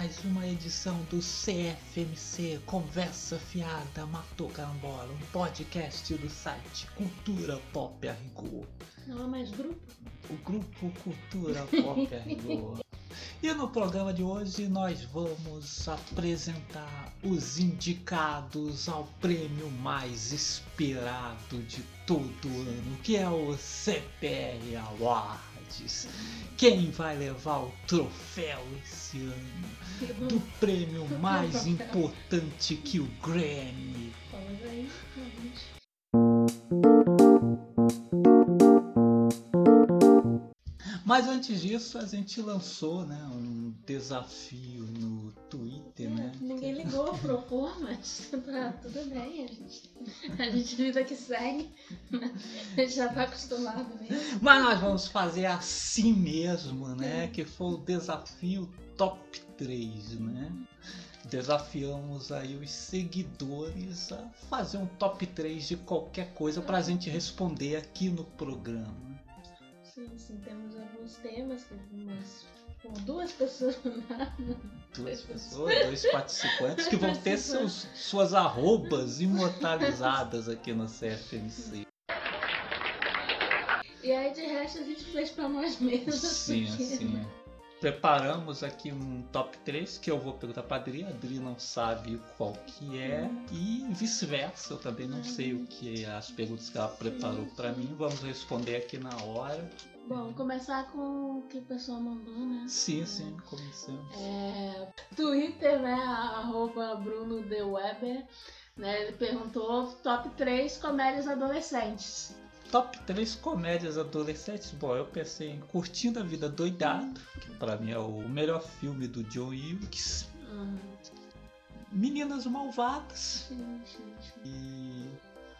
Mais uma edição do CFMC Conversa Fiada Matou Carambola, um podcast do site Cultura Pop a Rigor. Não é mais grupo? O grupo Cultura Pop a Rigor. E no programa de hoje nós vamos apresentar os indicados ao prêmio mais esperado de todo ano, que é o CPR Awards. Quem vai levar o troféu esse ano do prêmio mais importante que o Grammy? Mas antes disso, a gente lançou né, um desafio no Twitter, né? Ninguém ligou pro pô, mas tá tudo bem, a gente, a gente vida que segue, a gente já tá acostumado mesmo. Mas nós vamos fazer assim mesmo, né? Que foi o desafio top 3, né? Desafiamos aí os seguidores a fazer um top 3 de qualquer coisa pra gente responder aqui no programa. Sim, sim, temos alguns temas que umas, com duas pessoas Duas pessoas, dois participantes que vão ter seus, suas arrobas imortalizadas aqui no CFMC. E aí de resto a gente fez pra nós mesmos. Sim, porque- sim. Preparamos aqui um top 3 que eu vou perguntar pra Adri. A Adri não sabe qual que é e vice-versa. Eu também não sei o que é as perguntas que ela preparou pra mim. Vamos responder aqui na hora. Bom, começar com o que a pessoa mandou, né? Sim, sim, começamos. É, Twitter, né? Arroba Bruno de Weber. Né, ele perguntou top 3 comédias adolescentes. Top 3 comédias adolescentes. Bom, eu pensei em Curtindo a Vida Doidado, que pra mim é o melhor filme do John Hughes. Hum, Meninas Malvadas sim, sim, sim. e.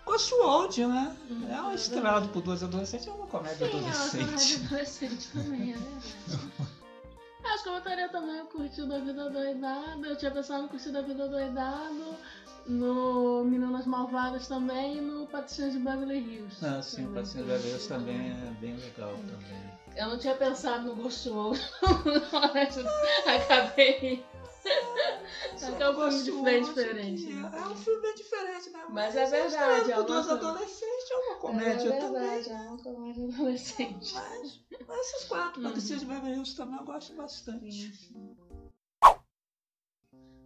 Oswald, né? Hum, É um é estrelado por duas adolescentes, é uma comédia Sim, é uma adolescente. comédia adolescente também, é verdade. Acho que eu botaria também o Curtindo a Vida Doidado. Eu tinha pensado no Curtindo a Vida Doidado, no Meninas Malvadas também e no Patricinhas de Beverly Hills. Ah, sim, Também. Patinhas Velhas também é bem legal também. Eu não tinha pensado no Ghostwolf, mas acabei. Que é um filme bem diferente. né? É um filme bem diferente, né? Mas é verdade, é por duas uma- adolescentes é uma comédia é também. verdade, é uma comédia adolescente. Mas, mas esses quatro, Uhum. De Beverly Hills também eu gosto bastante.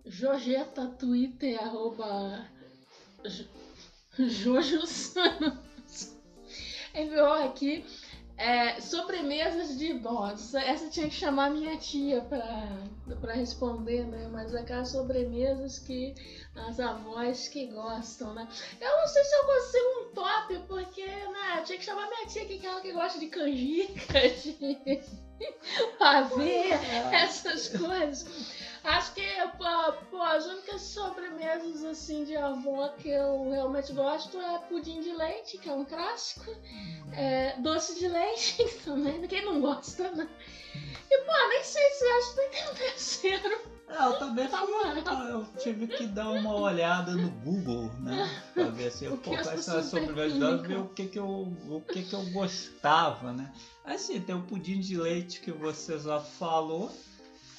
Jojeta Twitter, arroba Jo- Jojos. Enviou aqui é, sobremesas de idosos. Essa tinha que chamar minha tia pra, pra responder, né? Mas aquelas sobremesas que as avós que gostam, né? Eu não sei se eu consigo um top, porque, né? Tinha que chamar minha tia, que é ela que gosta de canjica, de pavê, essas coisas. Acho que pô, pô, as únicas sobremesas assim de avó que eu realmente gosto é pudim de leite, que é um clássico. É, doce de leite também, quem não gosta, né? E pô, nem sei se acho que tem um terceiro. É, eu também Tá fui, bom. eu tive que dar uma olhada no Google, né? Pra ver assim, O pô, que quais são as sobremesas, indicam. ver o que que eu, o que que eu gostava, né? Assim, tem o pudim de leite que você já falou.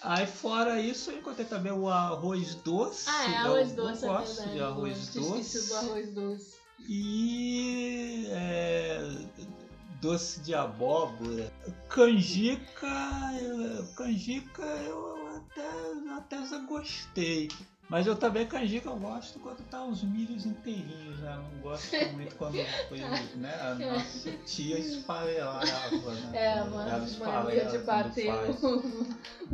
Aí fora isso, eu encontrei também o arroz doce. Ah, é eu- arroz doce, Eu é gosto verdade. de arroz Eu tinha esquecido doce. do arroz doce. E é, doce de abóbora. Canjica, eu- canjica eu até, até já gostei. Mas eu também canjica eu gosto quando tá os milhos inteirinhos, né? Eu não gosto muito quando foi, né? A nossa tia esfarelava, né? É, Ela mano, esfarela de bater o,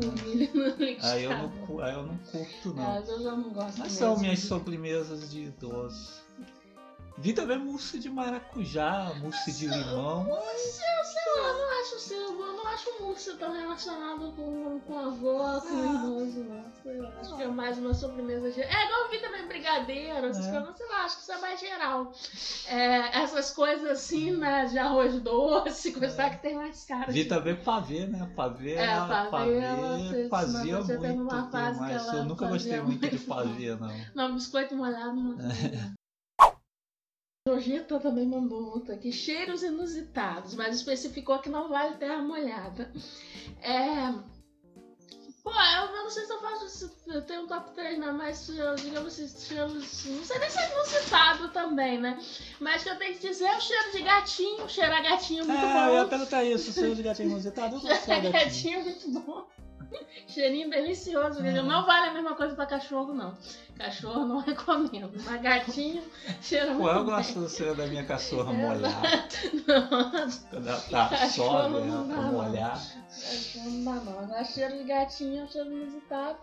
o milho no liquidificador. Aí eu não, aí eu não curto, não. É, eu já não gosto Mas mesmo. são minhas sobremesas de idosos. Vi também mousse de maracujá, mousse de limão. Sei lá, não acho, assim, eu não acho o mousse tão relacionado com, com a avó, com o Ah. não. Sei lá, acho que é mais uma sobremesa geral. É igual eu vi também brigadeiro, essas É. coisas, sei lá, acho que isso é mais geral. É, essas coisas assim, né, de arroz doce, coisa que tem mais cara. Vi de- também pavê, né? Pavê, É, ela- pavê, ela fez- fazia muito, uma fase que mas ela eu nunca gostei fazia muito de muito. pavê, não. Não, biscoito molhado não. Jorgeta também mandou outro aqui. Cheiros inusitados, mas especificou que não vale terra molhada. É. Pô, eu não sei se eu faço. Eu tenho um top 3, né? Mas, digamos assim, cheiros. Não sei nem se é inusitado também, né? Mas que eu tenho que dizer é o cheiro de gatinho. Cheiro a gatinho muito É, eu ia bom. perguntar isso, o seu de gatinho inusitado, eu gosto Cheiro de gatinho. gatinho muito bom. Cheirinho delicioso. Hum. Não vale a mesma coisa pra cachorro, não. Cachorro não recomendo. Mas gatinho, cheira Pô, muito eu bem. gosto do cheiro da minha cachorra É, molhada. Quando ela tá sobe, não ela tá não. molhada. não dá não. Agora cheiro de gatinho é um cheiro inusitado.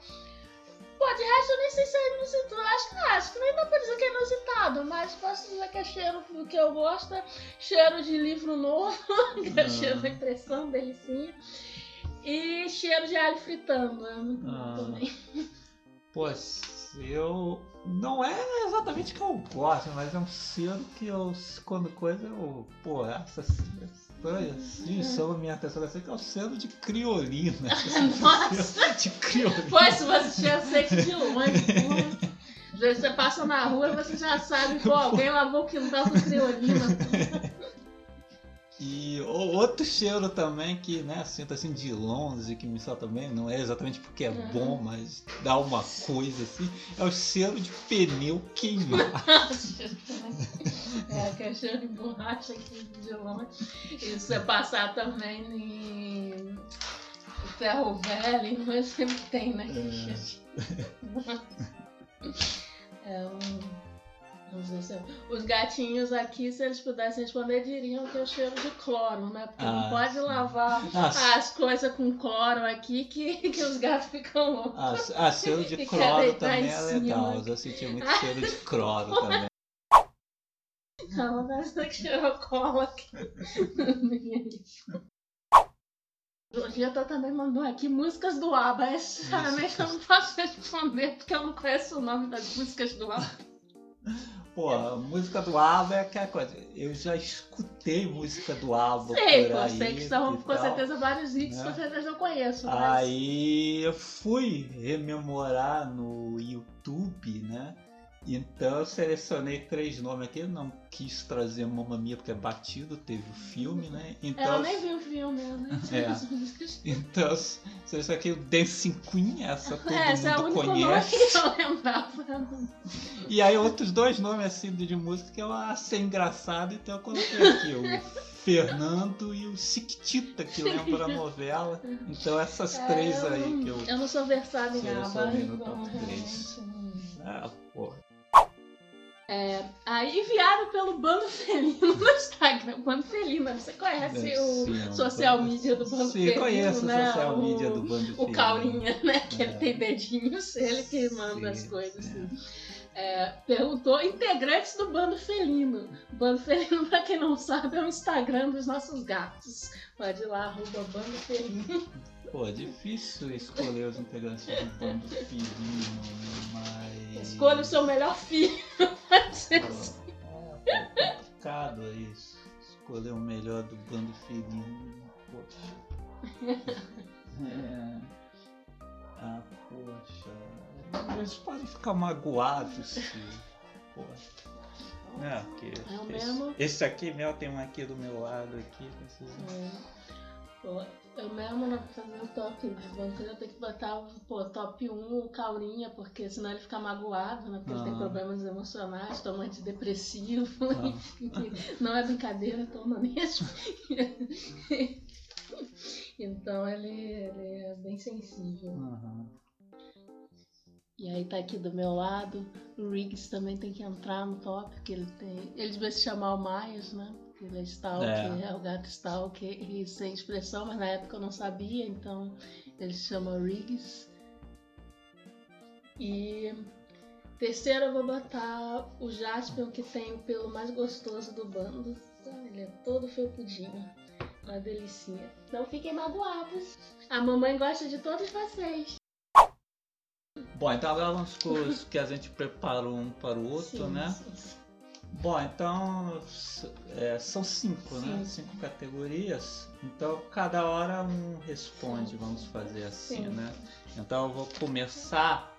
Pô, de resto eu nem sei se é inusitado. Acho que não, acho que nem dá pra dizer que é inusitado, mas posso dizer que é cheiro que eu gosto. é Cheiro de livro novo, que é Ah. cheiro da impressão, delicinha. E cheiro de alho fritando, é muito bom Ah. também. Pô, eu. Não é exatamente que eu gosto, mas é um cheiro que eu, quando coisa, eu. Pô, essa estranha assim, chama minha atenção assim, que é o cheiro de criolina. Nossa! de criolina. Pois, se você já sente de longe, vezes você passa na rua e você já sabe, pô, alguém lavou o quintal com criolina. E outro cheiro também que, né, sinto assim de longe, que me solta também, não é exatamente porque é Uhum. bom, mas dá uma coisa assim, é o cheiro de pneu queimado. É, que é cheiro de borracha aqui de longe. Se você passar também em ferro velho, mas sempre tem, né? É um. Os gatinhos aqui, se eles pudessem responder, diriam que é o cheiro de cloro, né? Porque não Ah, pode sim. lavar Ah, as coisas com cloro aqui que, que os gatos ficam loucos. Ah, ah, cheiro de cloro também é legal. Eu já senti muito cheiro de cloro também. Não, parece que cheirou cola aqui. Georgeta também mandou aqui músicas do ABBA. É, Sinceramente, eu não posso responder porque eu não conheço o nome das músicas do ABBA. Pô, a música do ABBA é aquela coisa. Eu já escutei música do ABBA Sei, por aí. sei que são com tal. certeza vários hits, né? com certeza eu conheço. Mas... Aí eu fui rememorar no YouTube, né? Então eu selecionei três nomes aqui. Eu não quis trazer Mamma Mia porque é batido, teve o filme, né? Então, Ela nem viu o filme, eu nem sei É. então selecionei aqui o Dancing Queen, essa todo É, esse é o mundo nome conhece. que eu lembrava. E aí outros dois nomes assim de música que eu achei engraçado, então eu coloquei aqui o Fernando e o Siquitita, que lembra a novela. Então essas É, três eu aí não- que eu. Eu não sou versada em Sim, eu sou no então top. Ah, porra. Aí enviado pelo Bando Felino no Instagram. Bando Felino, você conhece É, o sim, social media do Bando Sim, Felino, conheço né? a social o, media do Bando O Felino. Caurinha, né? Que ele É. tem dedinhos, ele que manda Sim, as coisas. sim. assim. É, perguntou integrantes do Bando Felino. Bando Felino, pra quem não sabe, é o Instagram dos nossos gatos. Pode ir lá, arroba Bando Felino. Pô, é difícil escolher os integrantes do Bando Felino, mas. Escolha o seu melhor filho. É, complicado isso. Escolher o melhor do Bando Felino. Poxa. É. Ah, poxa. Eles podem ficar magoados se. Pô. Não, porque É o esse, mesmo? esse aqui meu tem um aqui do meu lado aqui. precisa- É. Eu mesmo não vou fazer o top, vamos eu tenho que botar pô, top 1 o Caurinha, porque senão ele fica magoado, né? Porque ele tem Ah. problemas emocionais, toma antidepressivo, Ah. não é brincadeira, toma mesmo. então ele, ele é bem sensível. Aham. E aí tá aqui do meu lado, o Riggs também tem que entrar no top, porque ele tem. Ele devia se chamar o Myers, né? Porque ele é Stalker, É. é. o gato Stalker e sem expressão, mas na época eu não sabia, então ele se chama Riggs. E terceiro eu vou botar o Jaspion, que tem o pelo mais gostoso do bando. Ele é todo felpudinho. Uma delicinha. Não fiquem magoados. A mamãe gosta de todos vocês. Bom, então agora vamos com os que a gente preparou um para o outro, Sim, né? sim, sim. Bom, então é, são cinco, né? Cinco categorias. Então cada hora um responde, vamos fazer assim, Sim. né? Então eu vou começar.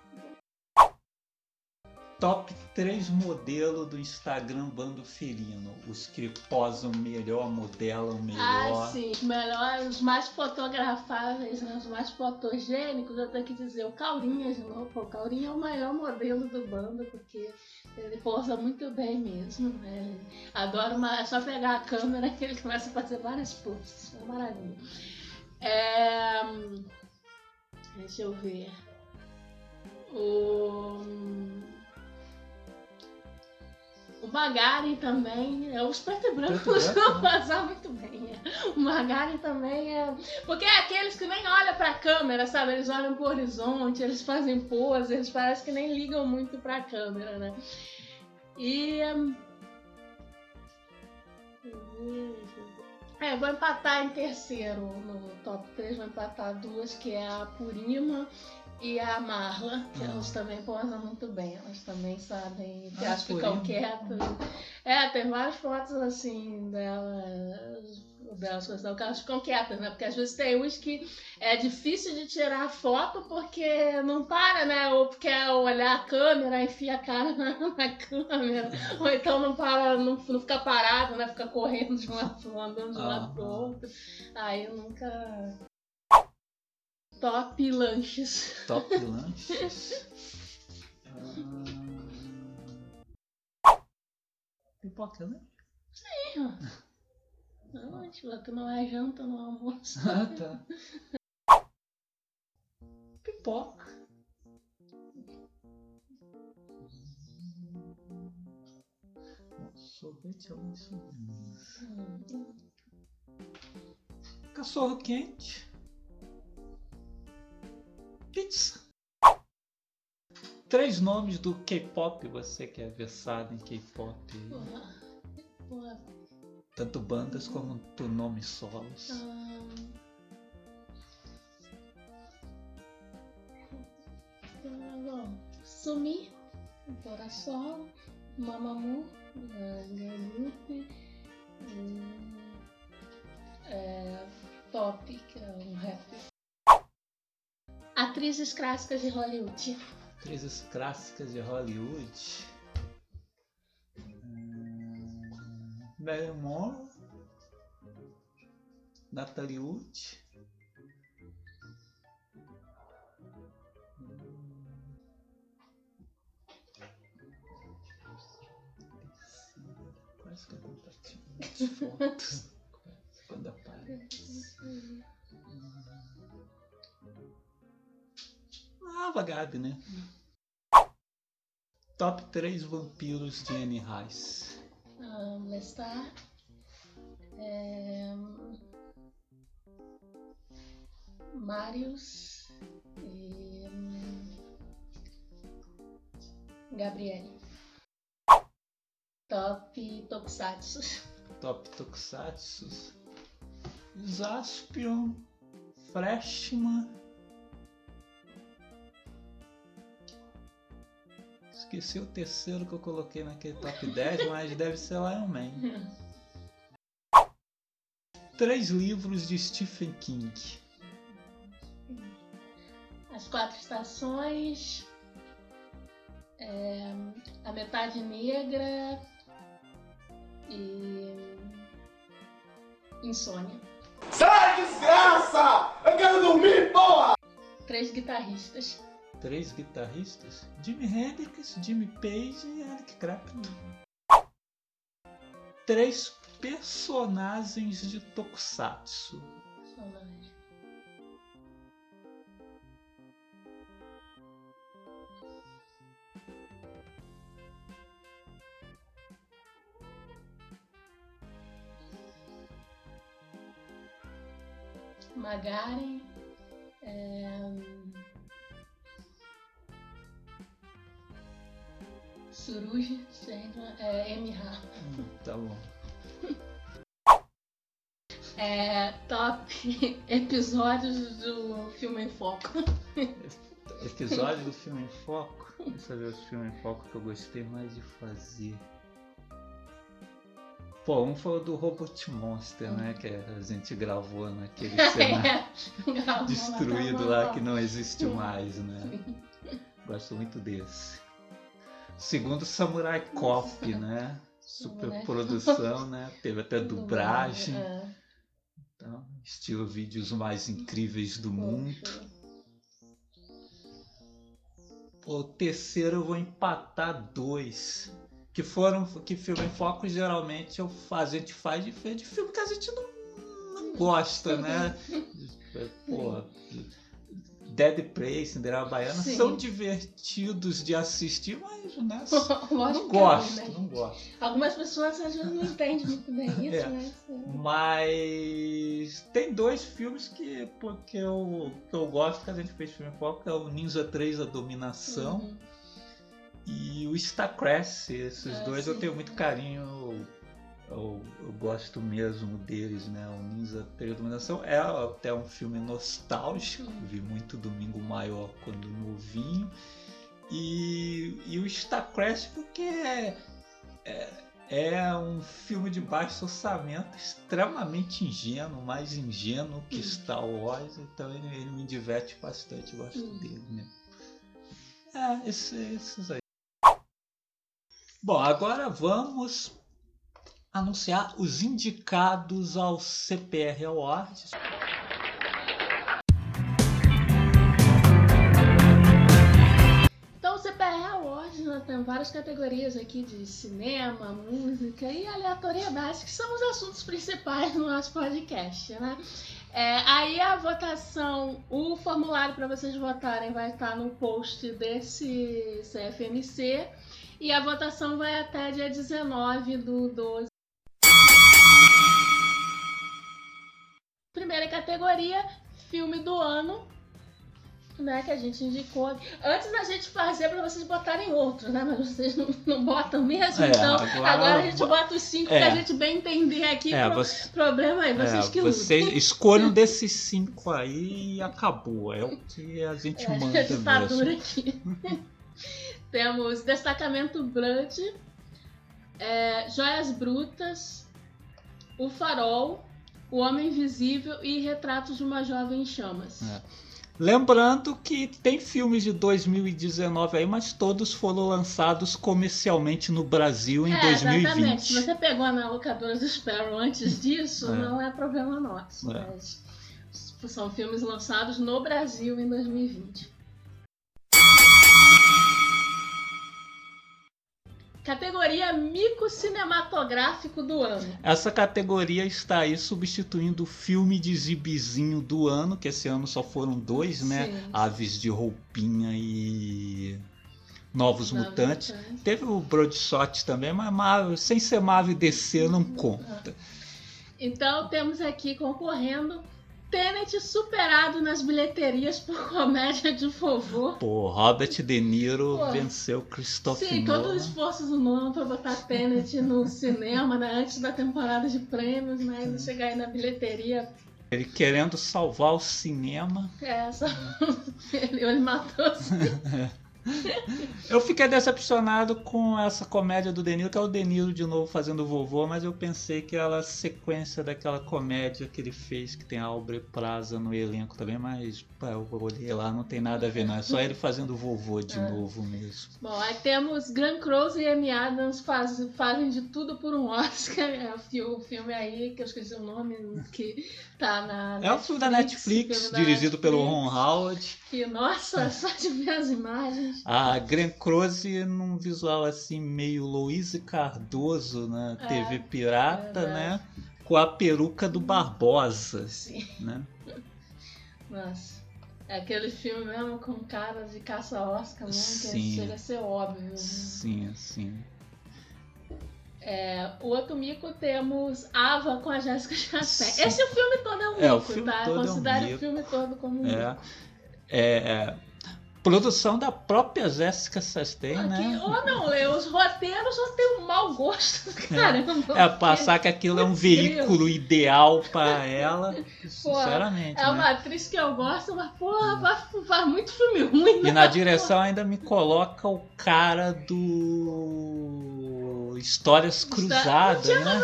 Top 3 modelo do Instagram Bando Felino. Os que posam melhor, modelam melhor. Ah, sim. Melhor, os mais fotografáveis, né? os mais fotogênicos, eu tenho que dizer o Caurinha de novo. O Caurinha é o melhor modelo do bando, porque ele posa muito bem mesmo. Né? Uma. É só pegar a câmera que ele começa a fazer várias poses. É uma maravilha. É, Deixa eu ver. O. O Magari também, é os preto e branco Preto e branco, costumam né? passar muito bem. O Magari também é. Porque é aqueles que nem olham pra câmera, sabe? Eles olham pro horizonte, eles fazem pose, eles parecem que nem ligam muito pra câmera, né? E. hum, É, vou empatar em terceiro no top 3, vou empatar duas, que é a Purima e a Marla, que Ah. elas também posam muito bem, elas também sabem, Ah, elas ficam quietas. É, tem várias fotos assim delas, delas coisas, que elas ficam quietas, né? Porque às vezes tem uns que é difícil de tirar foto porque não para, né? Ou porque é olhar a câmera, enfia a cara na, na câmera, ou então não para, não, não fica parado, né? Fica correndo de um lado andando de um lado pro outro. Aí eu nunca. Top lanches. Top lanches. Ah, Pipoca, né? Não, tipo, que não é janta, não é almoço. Ah, tá. Pipoca. Sorvete é uma sobremesa. Hum, Cachorro quente. Pizza. Três nomes do K-pop, você que é versado em K-pop. Tanto bandas como tu nomes solos. Ah, bom, Sumi, Coração, Mamamoo, Galupe, é, Top, que é um rap. Atrizes clássicas de Hollywood. Atrizes clássicas de Hollywood. Hum, Marilyn Monroe. Natalie Wood. Hum, Quase que eu compartilho as fotos. Quando aparece. Ah, Gabi, né? Top 3 vampiros de Anne Rice. um, Lestar, é, Marius e hum, Gabriele. Top Tokusatsu. Top Tokusatsu. Zaspion. Freshman. Esqueci o terceiro que eu coloquei naquele top 10, mas deve ser Lion Man. Três livros de Stephen King. As quatro estações. é, a metade negra e insônia. Sai, desgraça! Eu quero dormir, porra! Três guitarristas. Três guitarristas: Jimi Hendrix, Jimmy Page e Eric Clapton. Três personagens de Tokusatsu. Personagem. Magaren. Suruji, lá, é, MH. Hum, tá bom. É, top episódios do filme em foco. Episódio do filme em foco. Deixa eu ver os filmes em foco que eu gostei mais de fazer. Pô, um foi o do Robot Monster, né? Que a gente gravou naquele cenário Gravou destruído na lá que não existe mais, né? Gosto muito desse. Segundo Samurai Cop, né? Super produção, né? Teve até dublagem. É, Então, estilo vídeos mais incríveis do mundo. O terceiro eu vou empatar dois. Que foram. Que filme em foco geralmente eu faz, a gente faz de, de filme que a gente não, não gosta, né? Pô, Dead Prey, Cinderela Baiana Sim. são divertidos de assistir, mas né, não não, gosto, né? não gosto. Algumas pessoas às vezes não entendem muito bem isso, É. né? Mas tem dois filmes que, porque eu, que eu gosto que a gente fez filme foco, é o Ninja 3, A Dominação. Uhum. E o Starcrash, esses Ah, dois eu sim. tenho muito carinho, eu, eu- gosto mesmo deles, né? O Ninja 3 Dominação é até um filme nostálgico, vi muito Domingo Maior quando novinho. E, e o Starcrash porque é, é, é um filme de baixo orçamento, extremamente ingênuo, mais ingênuo que Uhum. Star Wars, então ele, ele me diverte bastante, eu gosto Uhum. dele, né? É, esse- esses aí. Bom, agora vamos anunciar os indicados ao CPR Awards. Então, o CPR Awards né, tem várias categorias aqui de cinema, música e aleatoriedade, que são os assuntos principais do nosso podcast, né? É, aí a votação, o formulário para vocês votarem vai estar no post desse CFMC e a votação vai até dia 19 do 12. Categoria, filme do ano, né, que a gente indicou. Antes da gente fazer para vocês botarem outro, né? Mas vocês não, não botam mesmo, É, então agora- agora, a gente bota os cinco É. pra gente bem entender aqui. É, pro- você, Problema aí, vocês é, que escolham desses cinco aí e acabou. É o que a gente É, manda ditadura mesmo. aqui. Temos Destacamento Blood, é, Joias Brutas, O Farol, O Homem Invisível e Retratos de uma Jovem em Chamas. É. Lembrando que tem filmes de 2019 aí, mas todos foram lançados comercialmente no Brasil em É, exatamente. Se 2020. você pegou na locadora do Sparrow antes disso, É. não é problema nosso. É. Mas são filmes lançados no Brasil em 2020. Categoria Mico Cinematográfico do Ano. Essa categoria está aí substituindo o filme de zibizinho do ano, que esse ano só foram dois, né? Sim. Aves de Roupinha e Novos Novos Mutantes. Mutantes. Teve o Broadshot também, mas Marvel- sem ser Marvel e DC não conta. Então temos aqui concorrendo Tenet superado nas bilheterias por comédia de vovô. Pô, Robert De Niro Pô. venceu Christopher Sim, todo o Nolan. esforço do Nolan pra botar Tenet no cinema, né, antes da temporada de prêmios, né, e chegar aí na bilheteria. Ele querendo salvar o cinema. É, só... ele, ele matou assim. Eu fiquei decepcionado com essa comédia do De Niro, que é o De Niro de novo fazendo vovô, mas eu pensei que era a sequência daquela comédia que ele fez, que tem a Aubrey Plaza no elenco também, mas pá, eu olhei lá, não tem nada a ver, não. É só ele fazendo vovô de É. novo mesmo. Bom, aí temos Glenn Close e Amy Adams faz, fazem de tudo por um Oscar. É o fi- o filme aí, que eu esqueci o nome, que tá na É um filme da Netflix, filme da dirigido pelo Netflix, Ron Howard. Que, nossa, só de ver as imagens. A Glenn Close num visual assim meio Louise Cardoso na É, TV Pirata, verdade. né? Com a peruca do Barbosa, Sim. né? Nossa. É aquele filme mesmo com cara de caça-Oscar, né? Que chega a ser óbvio. né? Sim, sim. É, o outro mico temos Ava com a Jéssica Chastain. Esse filme todo é um mico, É, o filme tá? todo é um Considere mico. o filme todo como um mico. É, é, produção da própria Jéssica Chastain, Aqui, né? Ou não, Lê, os roteiros só tem um mau gosto. Caramba. É passar que aquilo é um veículo ideal para ela, sinceramente. É né? uma atriz que eu gosto, mas, porra, faz, muito filme ruim, né? E na direção ainda me coloca o cara do Histórias Cruzadas, né?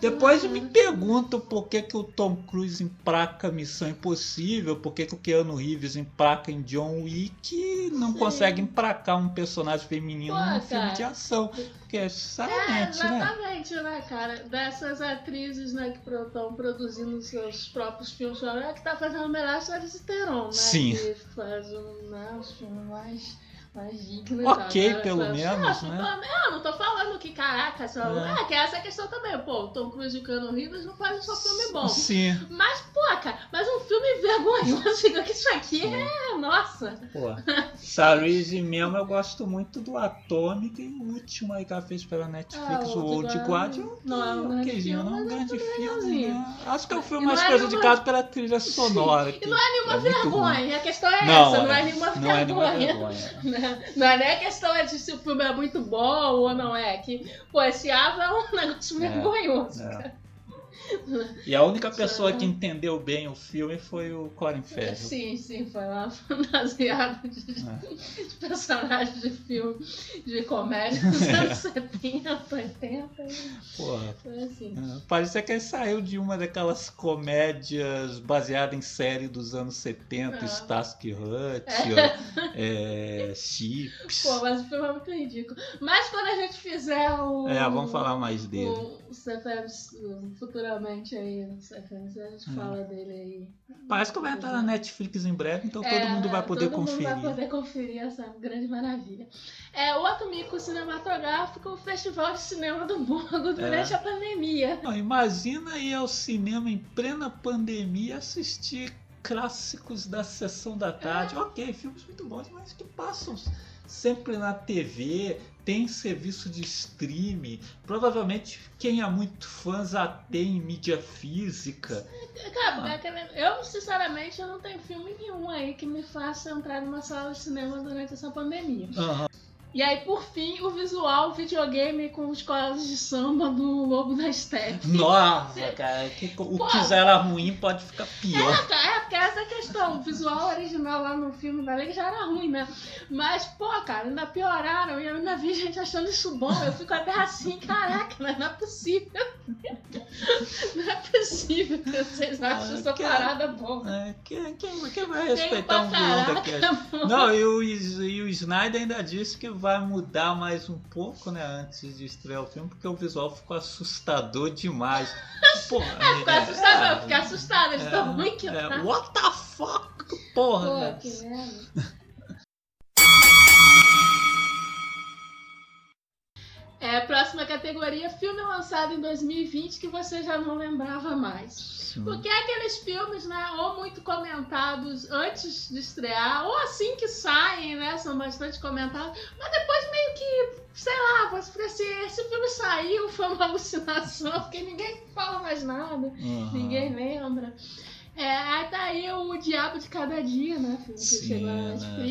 Depois né? me pergunto por que, que o Tom Cruise emplaca Missão Impossível, por que, que o Keanu Reeves emplaca em John Wick e não Sim. consegue emplacar um personagem feminino Pô, num filme cara. de ação. Porque, É, sinceramente, né? exatamente, né, cara? Dessas atrizes né, que estão produzindo seus próprios filmes, é que tá fazendo melhor só de Theron, né? Sim. Que faz um, né, os filmes mais, dignos. Ok, né? pelo Faz- menos, né? não tô- Eu não tô falando que, caraca, só... É. é. que essa questão também. Pô, o Tom Cruise e o Keanu Reeves não fazem só filme bom. Sim, Mas, pô, cara, mas um filme vergonhoso, que isso aqui é. Nossa! pô. Sarise mesmo, eu gosto muito do Atômica e o último aí que ela fez pela Netflix, Ah, o Old. Guardian. Não é um grande okzinho, filme, não é um é grande filme. né? Acho que é o filme mais é prejudicado pela trilha sonora. E não é nenhuma É vergonha, a questão é Não, essa, não é. é nenhuma Não é nenhuma vergonha. Não é nem a questão é de se o filme é muito bom ou não é. Que, pô, esse Ava é um negócio É, vergonhoso. É. E a única pessoa que entendeu bem o filme foi o Colin Farrell. Sim, sim, foi lá fantasiado de, É. de personagens de filme de comédia dos anos 70, 80. e Porra. Foi assim. é. Parecia que ele saiu de uma daquelas comédias baseadas em série dos anos 70, Ah. Starsky Hutch, é, Chips. Pô, mas o filme é muito ridículo. Mas quando a gente fizer o. É, vamos falar mais dele. O CFMs futuramente aí, CFMs, a gente Hum. fala dele aí. Parece que vai estar na Netflix em breve, então todo É, mundo vai poder todo conferir. Mundo vai poder conferir essa grande maravilha. É, o outro mico cinematográfico, o Festival de Cinema do Borgo durante É. a pandemia. Não, imagina ir ao cinema em plena pandemia assistir clássicos da sessão da tarde. Ok, filmes muito bons, mas que passam sempre na TV, tem serviço de streaming. Provavelmente quem é muito fã já tem mídia física. Cara, Ah. é eu, sinceramente, eu não tenho filme nenhum aí que me faça entrar numa sala de cinema durante essa pandemia. Aham. E aí, por fim, o visual videogame com escolas de samba do Lobo da Steppe. Nossa, cara, que- o Pô. que já era ruim pode ficar pior. É, porque essa é a questão. O visual original lá no filme da Lei já era ruim, né? Mas, pô, cara, ainda pioraram e eu ainda vi gente achando isso bom. Eu fico até assim, caraca, não é possível. Não é possível que vocês acham Ah, essa que- parada boa. É, quem, quem- quem vai respeitar um vilão daquele? Não, e o, e o Snyder ainda disse que vai mudar mais um pouco, né, antes de estrear o filme, porque o visual ficou assustador demais. Porra, É, Ficou assustado, eu fiquei assustada de é, tão ruim que é, tá. What the fuck? Porra, Pô, velho. que merda. É, próxima categoria, filme lançado em 2020 que você já não lembrava mais. Sim. Porque é aqueles filmes, né, ou muito comentados antes de estrear, ou assim que saem, né, são bastante comentados, mas depois meio que, sei lá, você fica assim, esse filme saiu, foi uma alucinação, porque ninguém fala mais nada, Aham. ninguém lembra. É, aí tá aí o Diabo de Cada Dia, né, filme que Sim, chegou na né.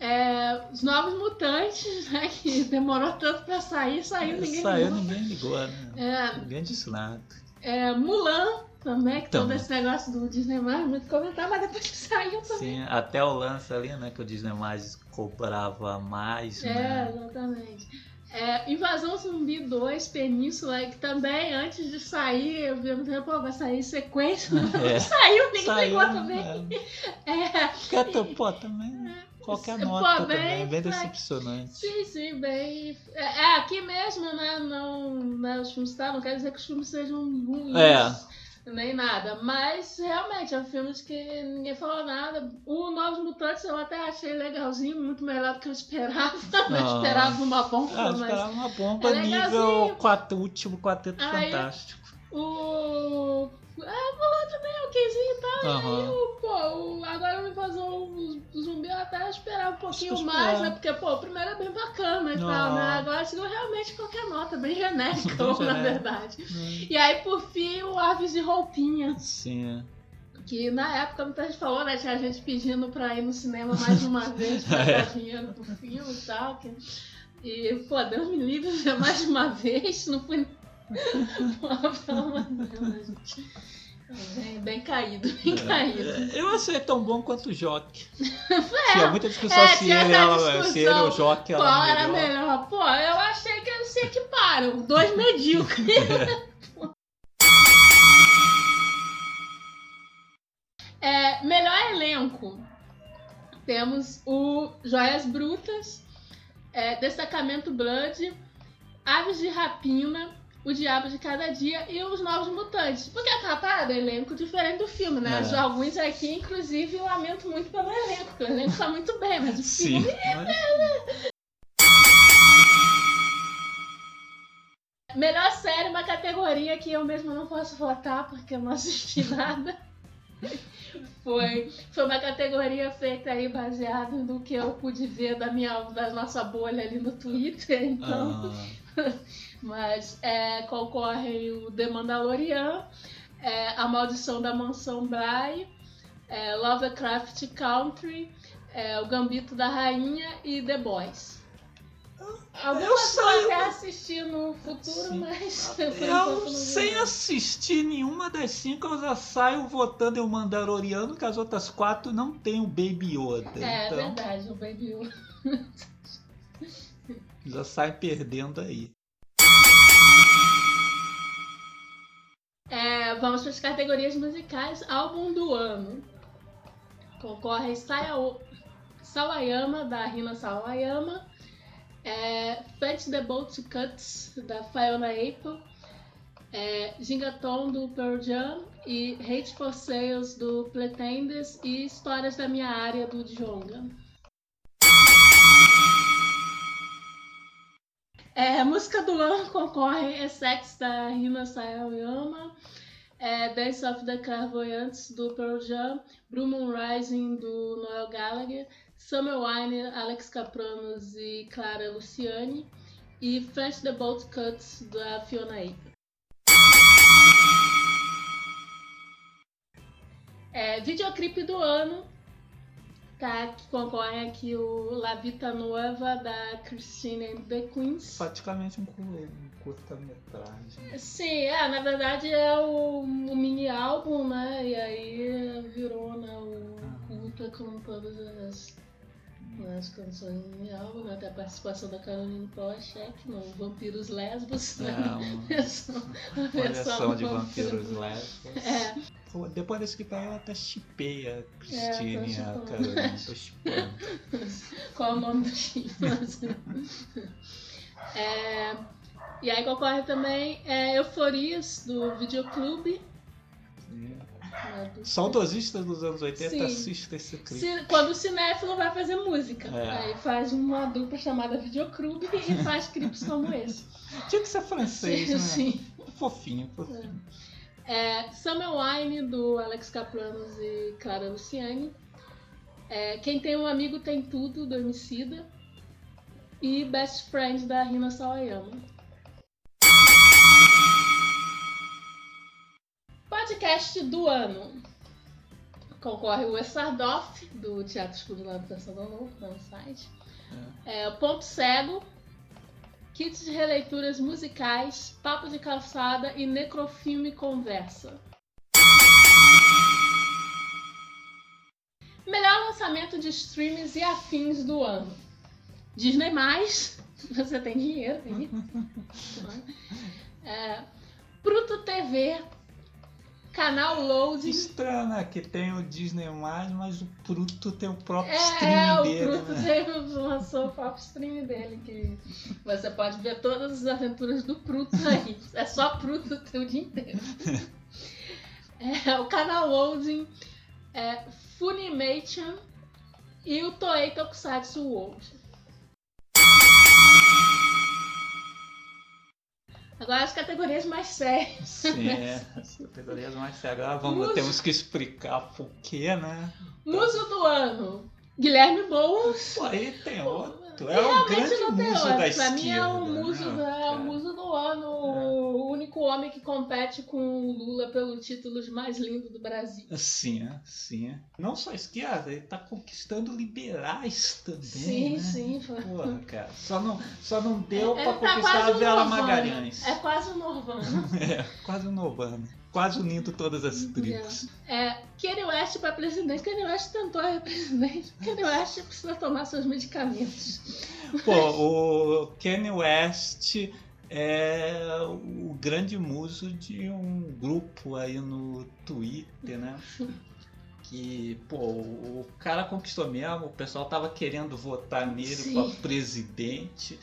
É, os Novos Mutantes, né, que demorou tanto pra sair, saiu, ninguém Saiu, ligou. ninguém ligou, né? É, Ninguém disse nada. é, Mulan também, que todo Também. esse negócio do Disney mais muito comentar, mas depois que saiu também. Sim, até o lance ali, né, que o Disney mais cobrava mais, É, né? exatamente. É, Invasão Zumbi 2, Península, que também, antes de sair, eu vi pô, vai sair em sequência, não É. saiu, ninguém Saiu, ligou também. é. É, pô, também qualquer Pô, nota bem, também, é bem vai- decepcionante. sim, sim, bem. É, é, aqui mesmo, né? Não, né, os filmes tá, não quer dizer que os filmes sejam ruins. É. Nem nada, mas realmente é um filme que ninguém falou nada. O Novos Mutantes eu até achei legalzinho, muito melhor do que eu esperava. Eu Ah. esperava uma bomba, Ah, eu esperava uma bomba é nível quatro, último quarteto Aí- fantástico. o. Ah, Mulan também é okzinho e tal. E aí, o, pô, o, agora o invasão do zumbi eu até esperava um pouquinho mais, né? Porque, pô, o primeiro é bem bacana e tal, né? Agora chegou realmente qualquer nota, bem genérica, Bem na verdade. E aí, por fim, o Aves de Roupinha. Sim. Que na época muita gente falou, né? Tinha gente pedindo pra ir no cinema mais uma vez pra É. dar dinheiro pro filme e tal. Que... E, pô, Deus me livre mais de uma vez, não fui. Deus, gente. Bem, caído, bem caído. É, Eu achei tão bom quanto o Joque. Tinha muita discussão É, se, ele, ela, se ele ou o. Joque Qual era era melhor. melhor? Pô, eu achei que eles se equiparam. Dois medíocres. É, melhor elenco. Temos o Joias Brutas, é, Destacamento Blood, Aves de Rapina, O Diabo de Cada Dia e Os Novos Mutantes. Porque a capa é do elenco diferente do filme, né? É. Alguns aqui, inclusive, eu lamento muito pelo elenco, porque o elenco tá muito bem, mas o Sim. filme mas- Melhor série, uma categoria que eu mesma não posso votar porque eu não assisti nada. Foi, foi uma categoria feita aí baseada no que eu pude ver da minha da nossa bolha ali no Twitter, então. Ah, Mas é, concorrem o The Mandalorian, é, A Maldição da Mansão Bly, é, Lovecraft Country, é, O Gambito da Rainha e The Boys. Algumas eu saio- até assistir no futuro, Sim. mas eu, sem assistir nenhuma das cinco, eu já saio votando em o Mandaloriano, que as outras quatro não tem o Baby Yoda. É, então, verdade, o Baby Yoda. já sai perdendo aí. É, vamos para as categorias musicais. Álbum do ano. Concorre Sayao- Sawayama, da Rina Sawayama. É, Fetch the Boat Cuts, da Fiona Apple. É, Gingaton, do Pearl Jam. E Hate for Sales, do Pretenders. E Histórias da Minha Área, do Djonga. É, música do ano concorre é Sex da Rina Sawayama, é Dance of the Clairvoyants do Pearl Jam, Blue Moon Rising do Noel Gallagher, Summer Wine, Alex Capranos e Clara Luciani e French the Bolt Cuts da Fiona Apple. É, videoclipe do ano tá, que concorre aqui o La Vita Nueva da Christine and the Queens. Praticamente um, cu- um curta-metragem. Sim, é, na verdade é o, o mini álbum, né? E aí virou né, o culta com todas as, as canções do mini álbum, né? Até a participação da Caroline Polachek no Vampiros Lesbos, É, né? uma Versão- a uma versão de Vampiro- vampiros lésbicos. É, Depois desse clipe aí, eu até chipei a Christine É, tô a chipando. Carolina. Tô chipando. qual é o nome do time? é, e aí concorre também é, Euforias do Videoclube. do- Saudosistas dos anos 80 Sim. assista esse clipe. Quando o cinéfilo vai fazer música. É. Aí faz uma dupla chamada Videoclube e faz clipes como esse. Tinha que ser francês, né? Sim. Fofinho, fofinho. É, Summer Wine, do Alex Capranos e Clara Luciani. É, Quem tem um amigo tem tudo, do Emicida. E Best Friend, da Rina Sawayama. Podcast do ano. Concorre o Essardoff, do Teatro Escuro lá do Pensador Novo, lá no site. É, o Ponto Cego, kits de releituras musicais, papo de calçada e necrofilme conversa. Melhor lançamento de streams e afins do ano. Disney+, você tem dinheiro aí. É, Pruto TV, canal Load. Estranho, né? Que tem o Disney+, mas o Pruto tem o próprio É, streaming o dele, Pruto né? lançou o próprio stream dele, que você pode ver todas as aventuras do Pruto aí. É só Pruto o teu dia inteiro. É, o canal Loading, é, Funimation e o Toei Tokusatsu World. Agora as categorias mais sérias. Sim, é. As categorias mais sérias. Agora vamos, Música. temos que explicar por quê, né? Muso do ano, Guilherme Boulos. Pô, aí tem outro. É o realmente grande não tem muso outro. da Pra esquerda. mim é o muso, né, da- é o cara? muso do ano o único homem que compete com o Lula pelo título de mais lindo do Brasil. Sim, é, sim. é. Não só a esquerda, ele tá conquistando liberais também. sim, né? sim. foi- Porra, cara. Só não, só não deu É, pra tá conquistar a um Bela Nirvana. Magalhães. É quase um Norvana. É, quase um Nirvana. Quase unindo todas as tribos. É, Kanye West para presidente. Kanye West tentou ser presidente. Kanye West precisa tomar seus medicamentos. Pô, o Kanye West é o grande muso de um grupo aí no Twitter, né? Que, pô, o cara conquistou mesmo, o pessoal tava querendo votar nele Sim. pra presidente.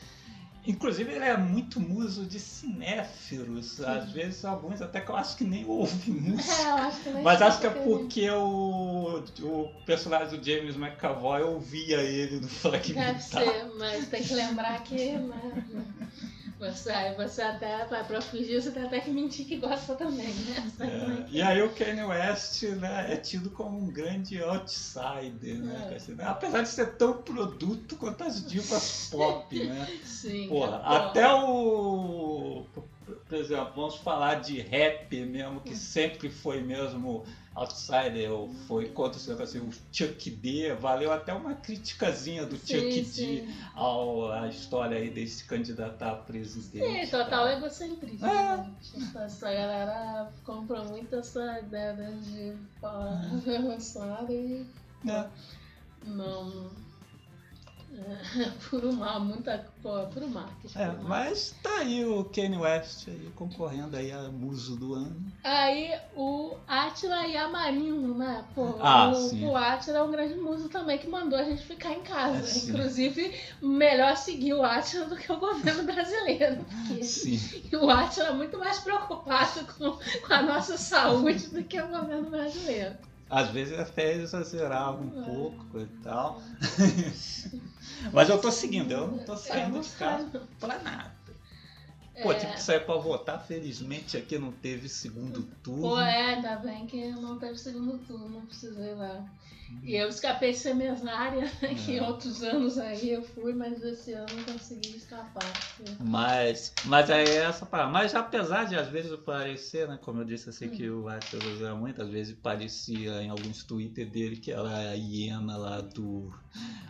Inclusive, ele é muito muso de cinéfilos. Às vezes, alguns até que eu acho que nem ouvem música. É, eu acho que Mas acho que é porque- o, o personagem do James McAvoy ouvia ele no Deve fragmentado. ser, mas tem que lembrar que né, você, você até, pra, fugir, você tem até que mentir que gosta também, né? É É, e aí o Kanye West né, é tido como um grande outsider, né? É. Apesar de ser tão produto quanto as divas pop, né? Sim. Porra, pô. até o. Por exemplo, vamos falar de rap mesmo, que sempre foi mesmo outsider, ou foi contra negócio, assim, o Chuck D, valeu até uma criticazinha do Sim, Chuck D sim. ao, à história aí desse candidatar a presidente. Sim, total egocentrismo. É. né? Essa, galera compra muito essa ideia de falar Bolsonaro e É. não. É, por uma, muita. Um marketing. É, um mas tá aí o Kanye West aí concorrendo aí a muso do ano. Aí o Atila Yamarino, né? Pô, Ah, o, sim. o Atila é um grande músico também que mandou a gente ficar em casa. É. Inclusive, melhor seguir o Atila do que o governo brasileiro. Porque Sim. o Atila é muito mais preocupado com, com a nossa saúde do que o governo brasileiro. Às vezes até exagerava um É. pouco e tal. Mas eu tô seguindo, eu não tô saindo de casa pra nada. Pô, É. tive que sair pra votar, felizmente aqui não teve segundo turno. Pô, é, ainda bem que não teve segundo turno, não precisei lá. E eu escapei de ser mesária, né, que É. outros anos aí eu fui, mas esse ano eu consegui escapar. porque- Mas, mas aí é essa parada. Mas apesar de às vezes parecer, né? Como eu disse assim, que o Atlas exagera muito, às vezes parecia em alguns Twitter dele que ela é a hiena lá do.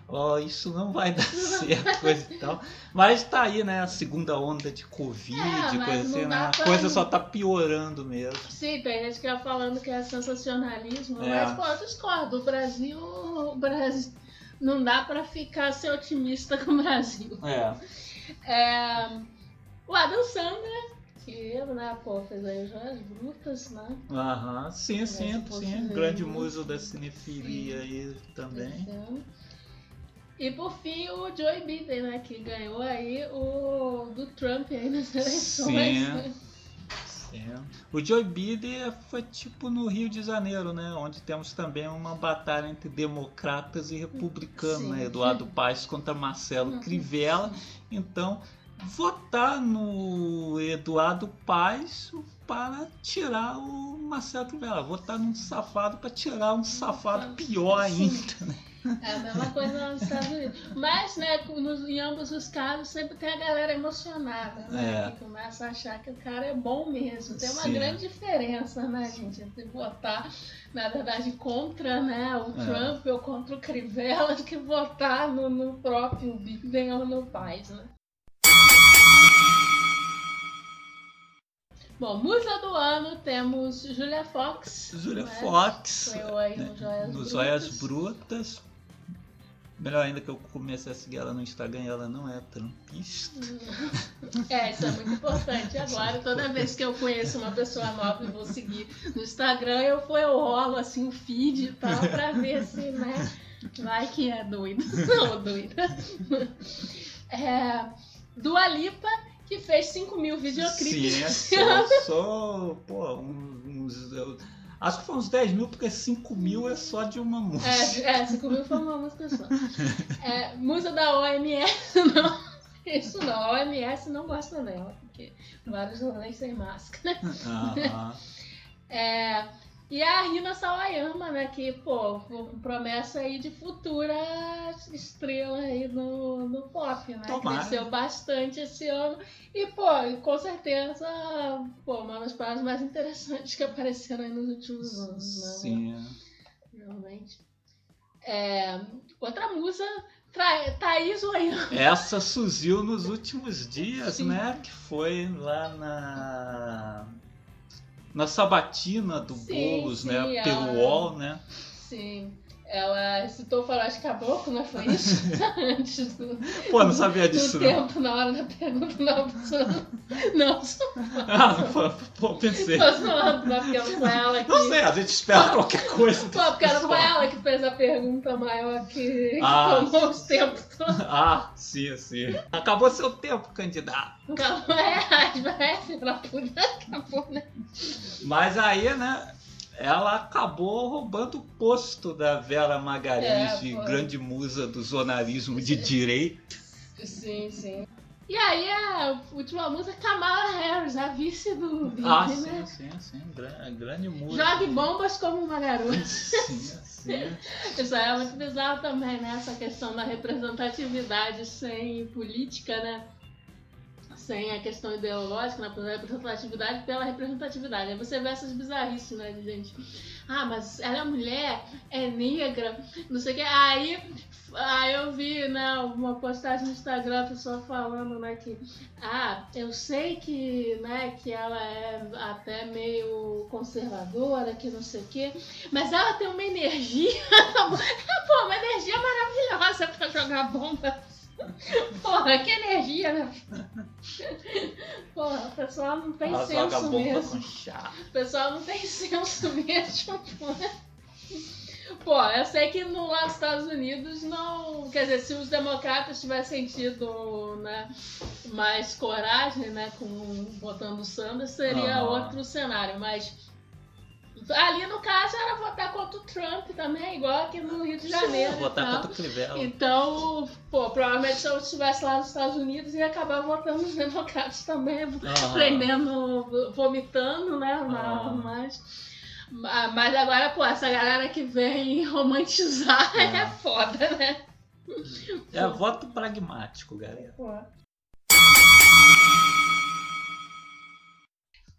Ó, isso não vai dar certo, coisa e tal. Mas tá aí, né? A segunda onda de Covid, É, mas coisa assim, né? A coisa só tá piorando mesmo. Sim, tem gente que vai falando que é sensacionalismo, É. mas pô, eu discordo. O Brasil, o Brasil não dá pra ficar ser otimista com o Brasil. É. É, o Adam Sandler, que né, pô, fez aí Joias Brutas, né? Aham, sim, sim, sim. de- Grande muso da cinefilia aí também. ano. E por fim o Joe Biden, né? Que ganhou aí o do Trump aí nas eleições. Sim. Sim. O Joe Biden foi tipo no Rio de Janeiro, né? Onde temos também uma batalha entre democratas e republicanos, Sim. né? Eduardo Paes contra Marcelo Uhum. Crivella. Então, votar no Eduardo Paes para tirar o Marcelo Crivella. Votar num safado para tirar um safado pior ainda. né? É a mesma coisa nos Estados Unidos. Mas, né, nos- em ambos os casos, sempre tem a galera emocionada, né? É. Que começa a achar que o cara é bom mesmo. Tem uma Sim. grande diferença, né, gente? Entre votar, na verdade, contra né, o É. Trump ou contra o Crivella do que votar no, no próprio Biden ou no Paz, né? Bom, musa do ano temos Julia Fox. Julia né? Fox. Ganhou aí né, no Joias no Brutas. Joias Brutas. Melhor ainda que eu comecei a seguir ela no Instagram e ela não é trampista. É, isso é muito importante. Agora, toda vez que eu conheço uma pessoa nova e vou seguir no Instagram, eu, eu rolo assim o feed e tal pra ver se, né? Vai que é doido. Não, doida. É, Dua Lipa, que fez 5 mil videoclipes Sim, é só, só pô, uns, eu- acho que foi uns 10 mil, porque 5 mil é só de uma música. É, é 5 mil foi uma música só. É, musa da OMS, não. Isso não, a OMS não gosta dela, porque vários rolês sem máscara. Aham. É, E a Rina Sawayama, né? Que, pô, promessa aí de futura estrela aí no, no pop, né? Tomara. Cresceu bastante esse ano. E, pô, com certeza, pô, uma das paradas mais interessantes que apareceram aí nos últimos anos, né? Sim. Realmente. É, outra musa, Tra Thaís Oyama. Essa surgiu nos últimos dias, Sim. né? Que foi lá na. Na sabatina do Sim, Boulos, sim, né? Pelo UOL, né? Sim. Ela citou falar de caboclo, não foi isso? Antes do, Pô, não sabia do disso, não. tempo, na hora da pergunta, não. Não, só Ah, não. Pô, pensei. tô zoando, não, porque não foi ela que... Não sei, a gente espera qualquer coisa. Pô, porque não foi ela que fez a pergunta maior que, que Ah. tomou os tempos todos. Ah, sim, sim. Acabou seu tempo, candidato. Não, é, é, filha da puta, acabou, né? Mas aí, né? Ela acabou roubando o posto da Vera Magalhães É, de grande musa do jornalismo de direito. Sim, sim. E aí a última música é Kamala Harris, a vice do Biden, Ah, né? sim, sim, sim. Gra- Grande música. Jogue bombas como uma garota. Sim, sim. Isso aí é muito bizarro também, né? Essa questão da representatividade sem política, né? Sem a questão ideológica? Pela representatividade pela representatividade. Aí você vê essas bizarrices, né? Gente. Ah, mas ela é mulher, é negra, não sei o que. Aí, aí eu vi, né, uma postagem no Instagram, a pessoa falando, né, que ah, eu sei que, né, que ela é até meio conservadora, que não sei o quê, mas ela tem uma energia, pô, uma energia maravilhosa pra jogar bomba. Porra, que energia, né? Porra, o pessoal não tem Ela senso mesmo. O pessoal não tem senso mesmo, pô. Pô, eu sei que no, lá nos Estados Unidos não. Quer dizer, se os democratas tivessem tido né, mais coragem, né, com votando o Sanders, seria outro cenário. Mas ali no caso era votar contra o Trump também, igual aqui no Rio de Janeiro. Sim, tal. contra o Crivella. Então, pô, provavelmente se eu estivesse lá nos Estados Unidos ia acabar votando os democratas também, Aham. prendendo, vomitando, né? Ah. Mas, ma- mas agora, pô, essa galera que vem romantizar é, É. foda, né? É voto pragmático, galera.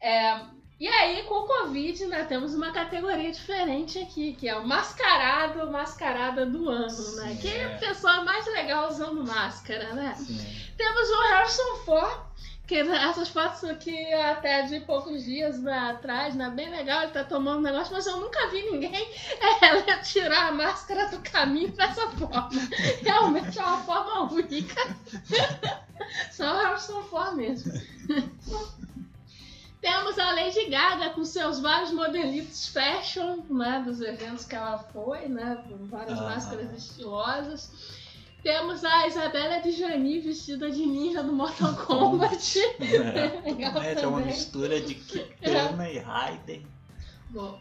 É, e aí, com o Covid, né, temos uma categoria diferente aqui, que é o mascarado, mascarada do ano, né? Sim, Quem é a pessoa mais legal usando máscara, né? Sim. Temos o Harrison Ford, que essas fotos aqui até de poucos dias né, atrás, né? Bem legal, ele tá tomando um negócio, mas eu nunca vi ninguém é, tirar a máscara do caminho dessa forma. Realmente é uma forma única. Só o Harrison Ford mesmo. Temos a Lady Gaga com seus vários modelitos fashion, né? Dos eventos que ela foi, né? Com várias Ah. máscaras estilosas. Temos a Isabela de Jani vestida de ninja do Mortal Kombat. É, Legal é uma mistura de Kitana e Raiden. Bom.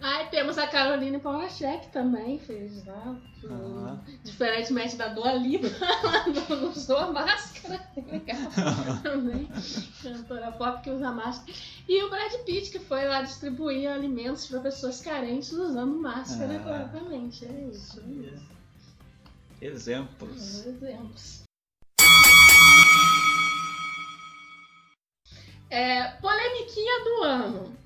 Aí temos a Caroline Polachek também, fez lá. o- Aham. Diferentemente da Dua Lipa, ela não usou a máscara. Legal também. Cantora pop que usa máscara. E o Brad Pitt, que foi lá distribuir alimentos para pessoas carentes usando máscara Ah. corretamente. É isso. É isso. Exemplos. Exemplos. É, polemiquinha do ano.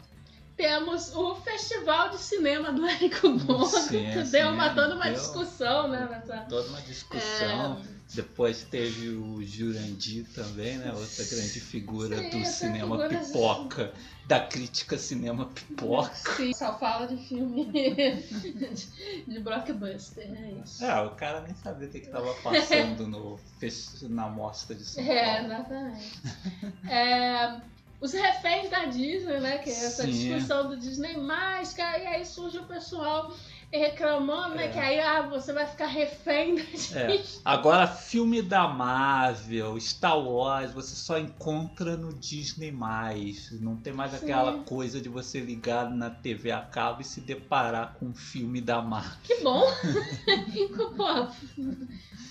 Temos o Festival de Cinema do Érico Borgo, Sim, que deu uma, toda uma deu. discussão, né? Nessa... Toda uma discussão. É. Depois teve o Jurandir também, né? Outra grande figura Sim, do cinema figura- pipoca, da crítica cinema pipoca. Sim, só fala de filme de, de blockbuster, é isso. É, o cara nem sabia o que estava passando no, na mostra de São É, Paulo. exatamente. É, os reféns da Disney, né? Que é essa Sim. discussão do Disney mais, cara, e aí surge o pessoal reclamando, né? É. Que aí ah, você vai ficar refém da Disney. É. Agora, filme da Marvel, Star Wars, você só encontra no Disney+. Não tem mais Sim. aquela coisa de você ligar na TV a cabo e se deparar com um filme da Marvel. Que bom! Pô,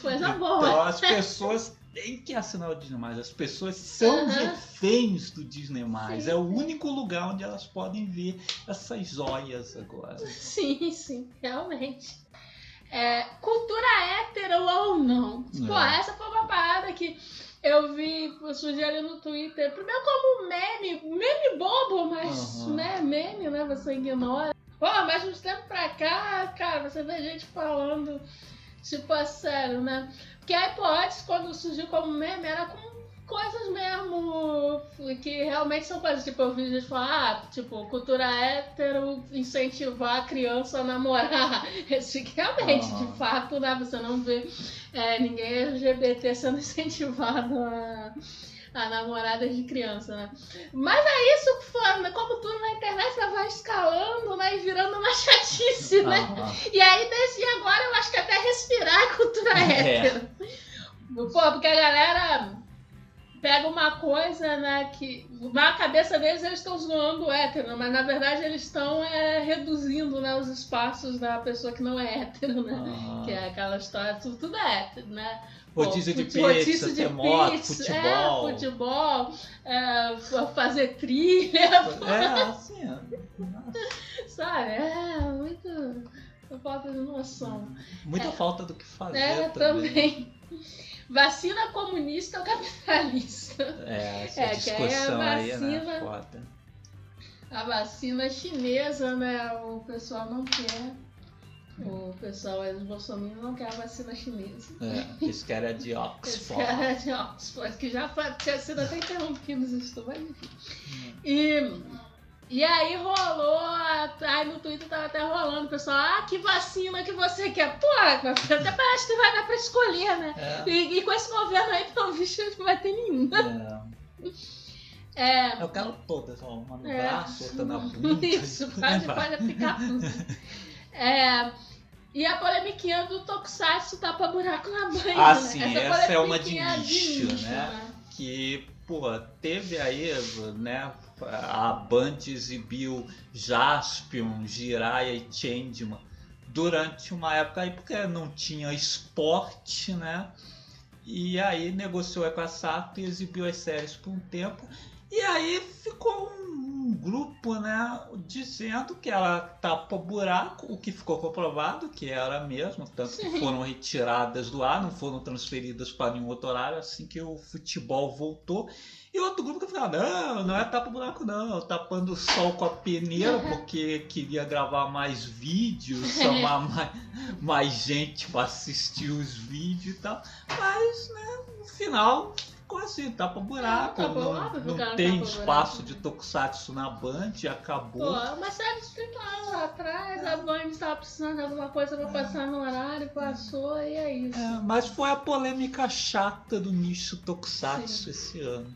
coisa boa. Então as pessoas tem que assinar o Disney Mais. As pessoas são Aham. reféns do Disney Mais. Sim, é o único lugar onde elas podem ver essas joias agora. Sim, sim, realmente. É, cultura hétero ou não? Pô, É. essa foi uma parada que eu vi ali no Twitter. Primeiro como meme, meme bobo, mas né, meme, né? Você ignora. Pô, mas de uns tempos pra cá, cara, você vê gente falando, tipo, é sério, né? Porque aí, pô, antes, quando surgiu como meme, era com coisas mesmo que realmente são coisas. Tipo, eu vi gente falar, ah, tipo, cultura hétero incentivar a criança a namorar. Esse que realmente, Aham. de fato, né? Você não vê é, ninguém LGBT sendo incentivado a, a namoradas de criança, né? Mas é isso como tudo na internet, ela vai escalando, né? E virando uma chatice, né? Aham. E aí, desse agora, eu acho que até respirar é cultura É. hétero. Pô, porque a galera pega uma coisa, né, que na cabeça deles eles estão zoando o hétero, mas na verdade eles estão é, reduzindo, né, os espaços da pessoa que não é hétero, né? Aham. Que é aquela história, tudo, tudo é hétero, né? Rodízio de pizza, rodízio ter moto, pizza, futebol. É, futebol, é, fazer trilha, É, assim, é. sabe? É, muito falta de noção. muita É. falta do que fazer É, também. também. Vacina comunista ou capitalista? É, essa É, que aí a discussão aí, né? vacina- Foda. A vacina chinesa, né? O pessoal não quer. O pessoal aí dos Bolsonaro não quer a vacina chinesa. É, eles querem a de Esse Oxford. cara é de Oxford, que já foi, tinha sido até interrompido os estudos, mas enfim. E, e aí rolou, aí no Twitter tava até rolando, o pessoal, ah, que vacina que você quer? Pô, até parece que vai dar pra escolher, né? É, E, e com esse governo aí, pelo visto, não vai ter nenhuma. é. É, Eu quero todas, ó, uma no É. braço, outra na bunda. Isso, pode, pode aplicar tudo. É, e a polemiquinha do Tokusatsu tapa buraco na banha. Ah, né? sim, essa é uma de nicho, né? que, pô, teve aí, né, a Band exibiu Jaspion, Jiraiya e Changeman durante uma época aí porque não tinha esporte, né? E aí negociou com a Sato e exibiu as séries por um tempo. E aí ficou um, um grupo, né, dizendo que ela tapa buraco, o que ficou comprovado que era mesmo, tanto que Sim. foram retiradas do ar, não foram transferidas para nenhum outro horário assim que o futebol voltou. E outro grupo que falava, não, não é tapa buraco não, tapando o sol com a peneira porque queria gravar mais vídeos, chamar mais, mais gente para assistir os vídeos e tal. Mas, né, no final ficou assim, tapa buraco, É, tapa não, buraco, não tem espaço buraco. de tokusatsu na Band, acabou. Pô, série de 30 anos atrás, a Band estava precisando de alguma coisa pra passar no horário, passou e é isso. É, mas foi a polêmica chata do nicho tokusatsu Sim. esse ano.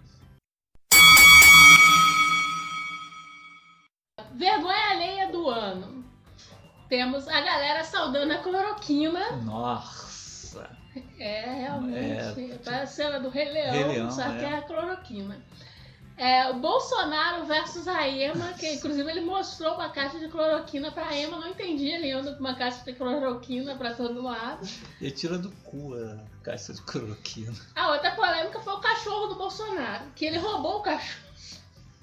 Vergonha alheia do ano. Temos a galera saudando a cloroquina. Nossa. É, realmente. É, Parece a cena do Rei Leão, Rei Leão, só que é. é a cloroquina. É, o Bolsonaro versus a Ema, que inclusive ele mostrou uma caixa de cloroquina pra Ema, não entendi, ele anda com uma caixa de cloroquina pra todo lado. Ele tira do cu a caixa de cloroquina. A outra polêmica foi o cachorro do Bolsonaro, que ele roubou o cachorro.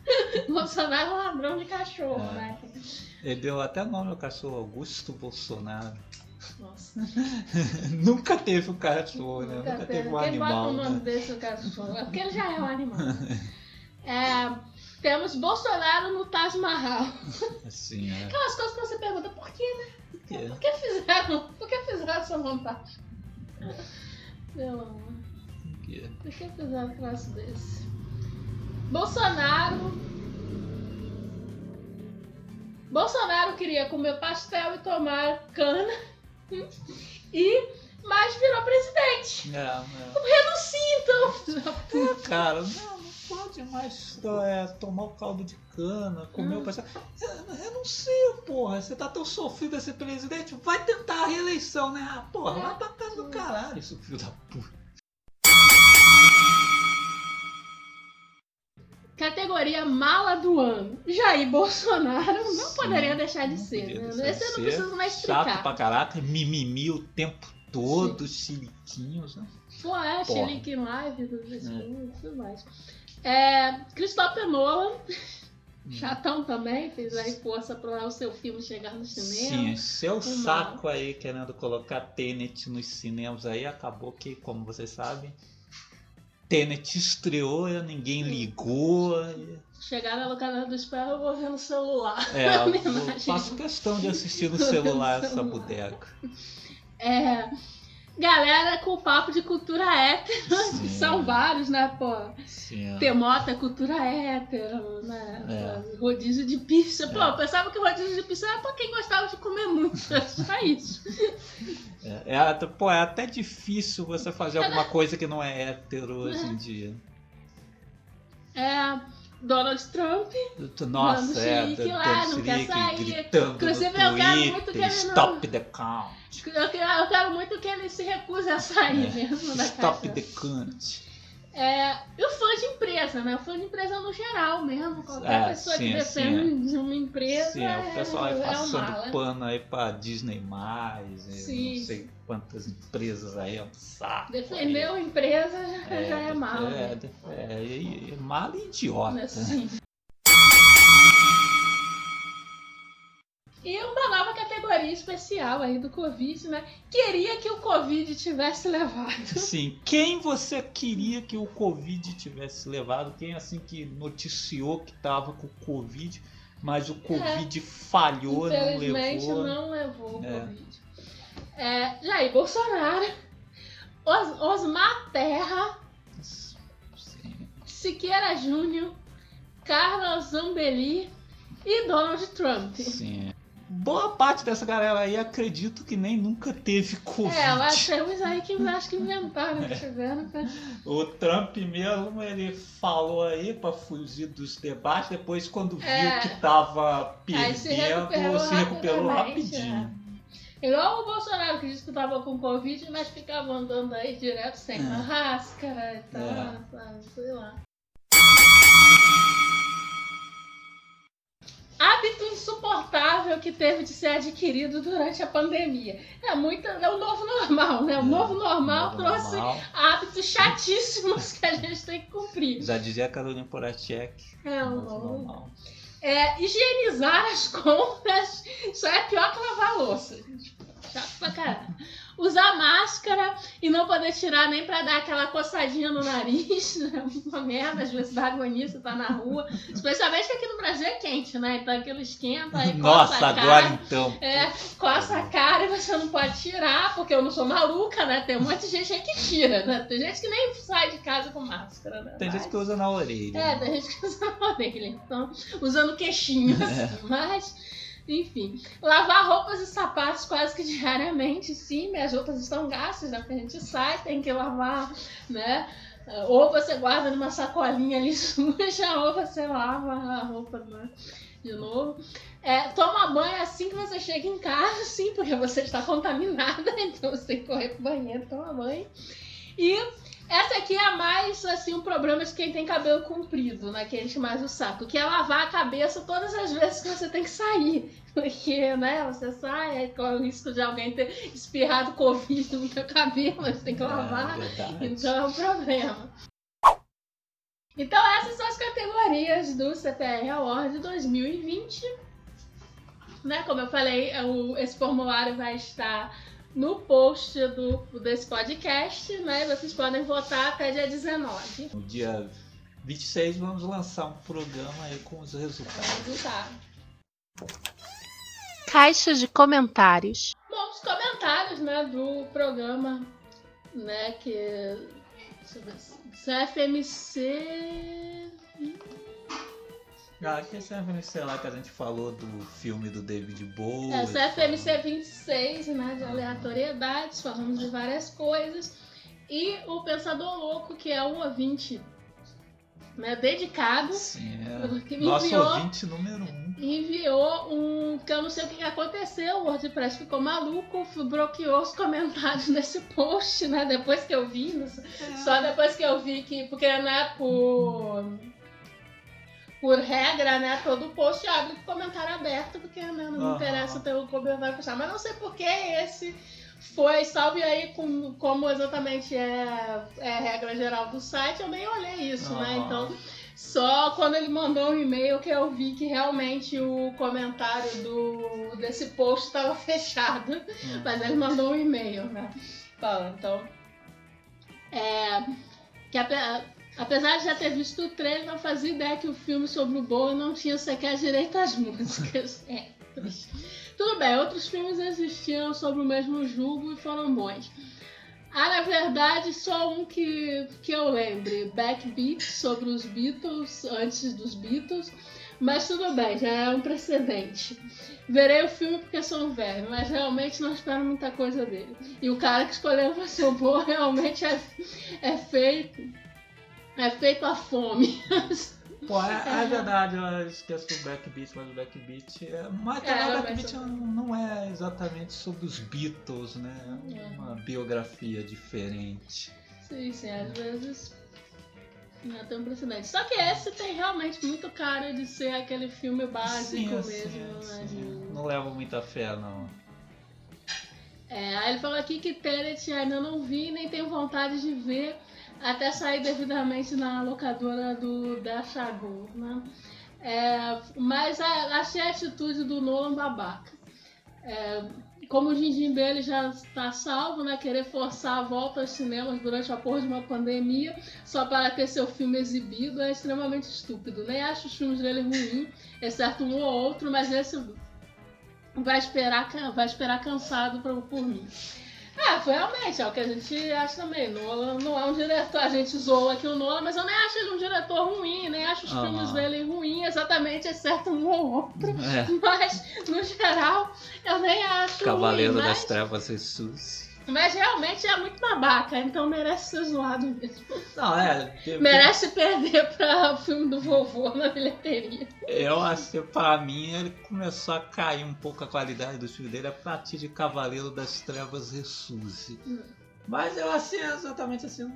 Bolsonaro é um ladrão de cachorro, É. né? Ele deu até nome ao cachorro Augusto Bolsonaro. Nossa. Nunca teve um cachorro, né? Nunca Nunca teve um Quem bota o animal. nome Né? desse cachorro? É porque ele já é um animal. É, temos Bolsonaro no Taj Mahal. Assim, é. Aquelas coisas que você pergunta, por que, né? Por que fizeram? Por que fizeram essa montagem? Pelo amor. que- Por que fizeram um troço desse? Bolsonaro. Bolsonaro queria comer pastel e tomar cana. E. Mas virou presidente. É, é. Renuncie então. Cara, não, não pode mais é, tomar o caldo de cana, comer Hum. o pastel. É, Renuncia, porra. Você tá tão sofrido a ser presidente, vai tentar a reeleição, né? Ah, porra, É. vai pra casa do caralho, isso filho da puta. Categoria mala do ano. Jair Bolsonaro não Sim, poderia deixar de ser. Né? deixar Esse eu não preciso mais Chato explicar. pra caraca, mimimi o tempo todos chiliquinhos, né? Pô, é, Porra. Chilique Live, tudo mais. É, Christopher Nolan, chatão também, fez aí força para o seu filme chegar no cinema. Sim, seu Uma- saco aí querendo colocar Tenet nos cinemas aí, acabou que, como vocês sabem, Tenet estreou, ninguém ligou. e- Chegar na locadora do espelho, eu vou ver no celular. É, eu faço questão de assistir no celular essa bodega. É, galera com papo de cultura hétero, Sim. são vários, né, pô? Sim, Temota é cultura hétero, né? É. Rodízio de pizza. Pô, É. eu pensava que rodízio de pizza era pra quem gostava de comer muito. É só isso. é, é pô, é até difícil você fazer alguma coisa que não é hétero hoje em dia. É. Donald Trump. Nossa, é, lá, não quer sair. gritando Inclusive, eu quero muito que ele não- stop the count, Eu quero, muito que ele se recuse a sair É. mesmo da stop the cunt. É, e o fã de empresa, né? O fã de empresa no geral mesmo. Qualquer É, pessoa sim, que defende de uma empresa Sim, é, o pessoal é, aí é um passando pano aí pra Disney+, e Sim. não sei quantas empresas aí, é um saco. Defendeu a empresa já aí. já é mala. É, né? é, é, é, é mala e idiota. Assim. E uma nova especial aí do Covid, né? Queria que o Covid tivesse levado. Sim, quem você queria que o Covid tivesse levado? Quem assim que noticiou que tava com o Covid, mas o Covid falhou, não Infelizmente levou? não levou o É. Covid. É, Jair Bolsonaro, Os, Osmar Terra, Sim. Siqueira Júnior, Carlos Zambelli e Donald Trump. Sim. Boa parte dessa galera aí acredito que nem nunca teve Covid. É, mas temos aí que acho que inventaram, tiveram. né? O Trump mesmo, ele falou aí pra fugir dos debates, depois quando viu É. que tava Aí se perdendo, recuperou se recuperou rapidamente, rapidinho. é. Igual o Bolsonaro que disse que tava com Covid, mas ficava andando aí direto sem É. máscara e tal, É. sei lá. Hábito insuportável que teve de ser adquirido durante a pandemia. É muito. É o novo normal, né? O É, novo normal Novo trouxe normal. hábitos chatíssimos que a gente tem que cumprir. Já dizia a Carolina Porachek. É, o novo novo normal. É, higienizar as compras, isso é pior que lavar a louça. Chato pra caralho. Usar máscara e não poder tirar nem pra dar aquela coçadinha no nariz. né? Uma merda, às vezes dá agonia, você tá na rua. Especialmente que aqui no Brasil é quente, né? Então aquilo esquenta aí coça Nossa, a cara. agora então. É, coça a cara e você não pode tirar, porque eu não sou maluca, né? Tem um monte de gente aí que tira, né? Tem gente que nem sai de casa com máscara, né? Tem Mas- gente que usa na orelha. é, tem gente que usa na orelha, então, usando queixinho, É. assim, mas, enfim. Lavar roupas e sapatos quase que diariamente, sim, minhas roupas estão gastas, né? Porque a gente sai, tem que lavar, né? Ou você guarda numa sacolinha ali suja, ou você lava a roupa né? de novo. É, toma banho assim que você chega em casa, sim, porque você está contaminada, então você tem que correr pro banheiro, tomar banho. E essa aqui é a mais, assim, um problema de quem tem cabelo comprido, né? Que enche mais o saco. Que é lavar a cabeça todas as vezes que você tem que sair. Porque, né, você sai, aí corre o risco de alguém ter espirrado Covid no seu cabelo, você tem que lavar. É. Então é um problema. Então essas são as categorias do CPR Award 2020. Né, como eu falei, esse formulário vai estar no post do, desse podcast, né? Vocês podem votar até dia 19. No dia 26 vamos lançar um programa aí com os resultados. Resultado. Caixa de comentários. Bom, os comentários, né, do programa, né, que deixa eu ver se- CFMC Ah, que esse FMC lá que a gente falou do filme do David Bowie. É, CFMC 26, né, de aleatoriedades, falamos de várias coisas. E o Pensador Louco, que é um ouvinte né, dedicado, Sim, que é. me Nosso enviou, ouvinte número um. enviou um. que eu não sei o que que aconteceu, o WordPress ficou maluco, bloqueou os comentários nesse post, né? Depois que eu vi, não sei- só depois que eu vi que. Porque, né, por. Por regra, né, todo post abre com comentário aberto, porque né, não Aham. interessa ter o comentário fechado. Mas não sei por que esse foi salvo e aí, com- como exatamente é, é a regra geral do site, eu nem olhei isso, né? Ah. Então, só quando ele mandou um e-mail que eu vi que realmente o comentário do, desse post estava fechado. Hum. Mas ele mandou um e-mail, né? Falando, então. É, que ape- apesar de já ter visto o trailer, não fazia ideia que o filme sobre o Bowie não tinha sequer direito às músicas. É. Tudo bem, outros filmes existiam sobre o mesmo julgo e foram bons. Ah, na verdade, só um que, que eu lembre. Backbeat sobre os Beatles, antes dos Beatles. Mas tudo bem, já é um precedente. Verei o filme porque sou um velho, mas realmente não espero muita coisa dele. E o cara que escolheu pra ser o bom realmente é, é feito. É feito a fome. Pô, é, é verdade, eu esqueço do Backbeat, mas o Backbeat é. Mas É, o Backbeat eu- não é exatamente sobre os Beatles, né? É É. uma biografia diferente. Sim, sim, às vezes não tem um precedente. Só que esse tem realmente muito cara de ser aquele filme básico Sim, mesmo, sim, né? sim. de- Não levo muita fé, não. É, aí ele falou aqui que Tenet ainda não vi, nem tenho vontade de ver até sair devidamente na locadora do da Chagou, né? É, mas a- achei a atitude do Nolan babaca. É, como o gingim dele já está salvo, né? Querer forçar a volta aos cinemas durante a porra de uma pandemia só para ter seu filme exibido é extremamente estúpido. Nem acho os filmes dele ruins, exceto um ou outro, mas esse vai esperar, vai esperar cansado pra, por mim. É, foi realmente, é o que a gente acha também. Nolan não é um diretor, a gente zoa aqui o Nolan, mas eu nem acho ele um diretor ruim, nem acho os Ah. filmes dele ruins, exatamente, exceto um ou outro. É. Mas, no geral, eu nem acho Cavaleiro ruim, das mas, Trevas Jesus. Mas realmente é muito babaca, então merece ser zoado mesmo. Não, é. tem- Merece perder para o filme do vovô na bilheteria. Eu acho que pra mim ele começou a cair um pouco a qualidade do filme dele a partir de Cavaleiro das Trevas Ressurge. Hum. Mas eu achei exatamente assim.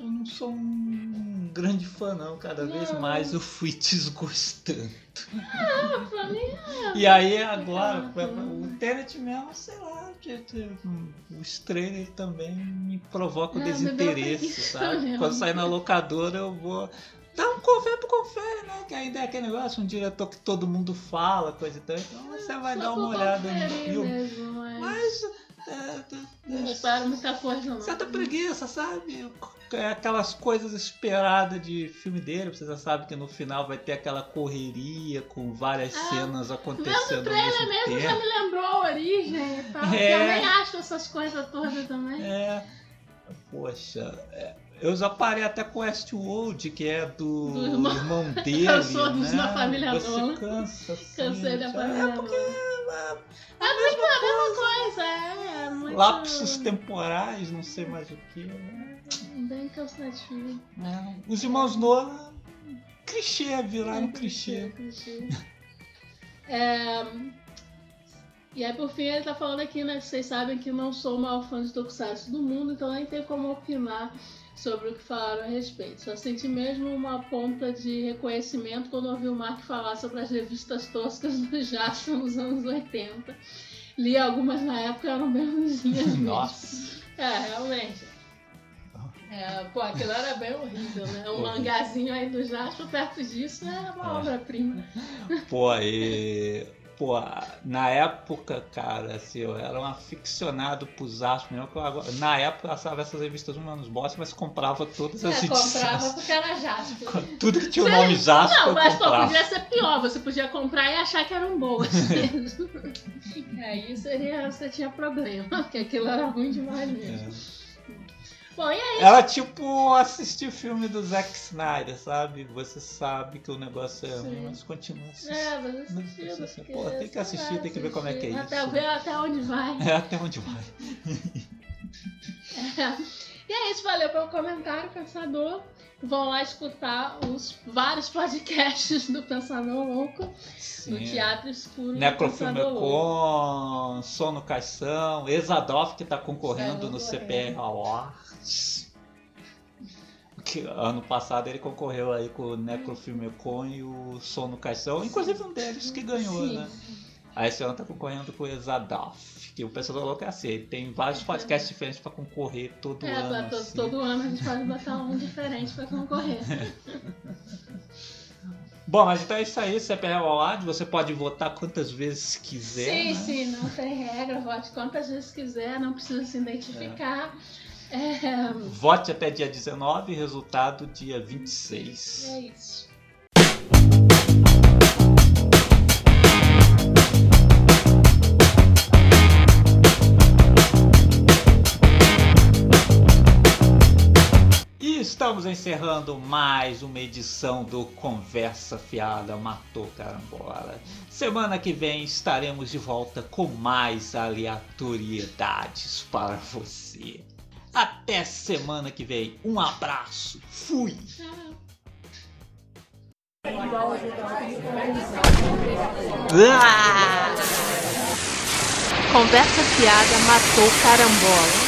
Eu não sou um grande fã, não. Cada vez Não. mais eu fui desgostando. Pra mim, E aí agora, Ah, o Tenet mesmo, sei lá, os trailers também me provocam É, deu desinteresse, sabe? Quando sair na locadora eu vou. Dar um confere pro confere, né? Que ainda é aquele negócio, um diretor que todo mundo fala, coisa e tal. Então você vai só dar uma olhada no filme. mesmo, mas Mas. É, Não espero muita coisa, não. certa preguiça, sabe? É aquelas coisas esperadas de filme dele. Você já sabe que no final vai ter aquela correria com várias Ah, cenas acontecendo o ao trailer mesmo mesmo já tempo. me lembrou a origem e tal. É. Eu nem acho essas coisas todas também. É. Poxa, é, eu já parei até com Westworld, que é do, Do irmão- irmão dele. Eu sou dos né? da família Você Nolan. cansa, assim, Cansei da família. É porque Nolan. é, É muito a mesma coisa, é. é muito, lapsos temporais, não sei mais o que. né? Bem cansativo. É, Os irmãos Nolan, clichê, viraram É, clichê. clichê. É, E aí, por fim, ele tá falando aqui, né? Vocês sabem que não sou o maior fã de Tokusatsu do mundo, então nem tem como opinar sobre o que falaram a respeito. Só senti mesmo uma ponta de reconhecimento quando ouvi o Mark falar sobre as revistas toscas do Jasper nos anos 80. Li algumas na época, eram bem ruimzinhas mesmo. Nossa. É, realmente. É, pô, aquilo era bem horrível, né? Um mangazinho aí do Jasper perto disso é uma É. obra-prima. Pô, e. Pô, na época, cara, assim, eu era um aficionado por Zasp mesmo. que eu agora- na época eu achava essas revistas um menos bosta, mas comprava todas as É, edições. comprava porque era Jasper. Tudo que tinha o nome Zasp Não, mas pô, podia ser pior. Você podia comprar e achar que eram boas mesmo. Aí seria, você tinha problema, porque aquilo era ruim demais mesmo. É. Bom, e aí? Era tipo assistir filme do Zack Snyder, sabe? Você sabe que o negócio é ruim, mas continua assistindo. É, mas Não, assim, porque pô, tem que assistir, tem que ver como é que é assistir, isso. Até ver até onde vai. É até onde vai. E é isso, valeu pelo comentário, Pensador. Vão lá escutar os vários podcasts do Pensador Louco no Sim. Teatro Escuro. do Necrofilme Pensador Louco. com Sono Caixão, Exadolf que tá concorrendo no. CPR Awards. Que ano passado ele concorreu aí com o Necrofilme Com e o Sono Caixão, inclusive um deles que ganhou, Sim. né? Aí esse ano tá concorrendo com o Exadoff, que o Pensador Louco é assim, ele tem vários podcasts diferentes pra concorrer todo É, ano. pra todo, assim. todo ano a gente pode botar um diferente pra concorrer. Bom, mas então é isso aí, CPR Award, você pode votar quantas vezes quiser. sim, né? sim, não tem regra, vote quantas vezes quiser, não precisa se identificar. É, Vote até dia 19, resultado dia 26. é isso. E estamos encerrando mais uma edição do Conversa Fiada Matou Carambola. Semana que vem estaremos de volta com mais aleatoriedades para você. Até semana que vem. Um abraço. Fui. Conversa fiada matou carambola.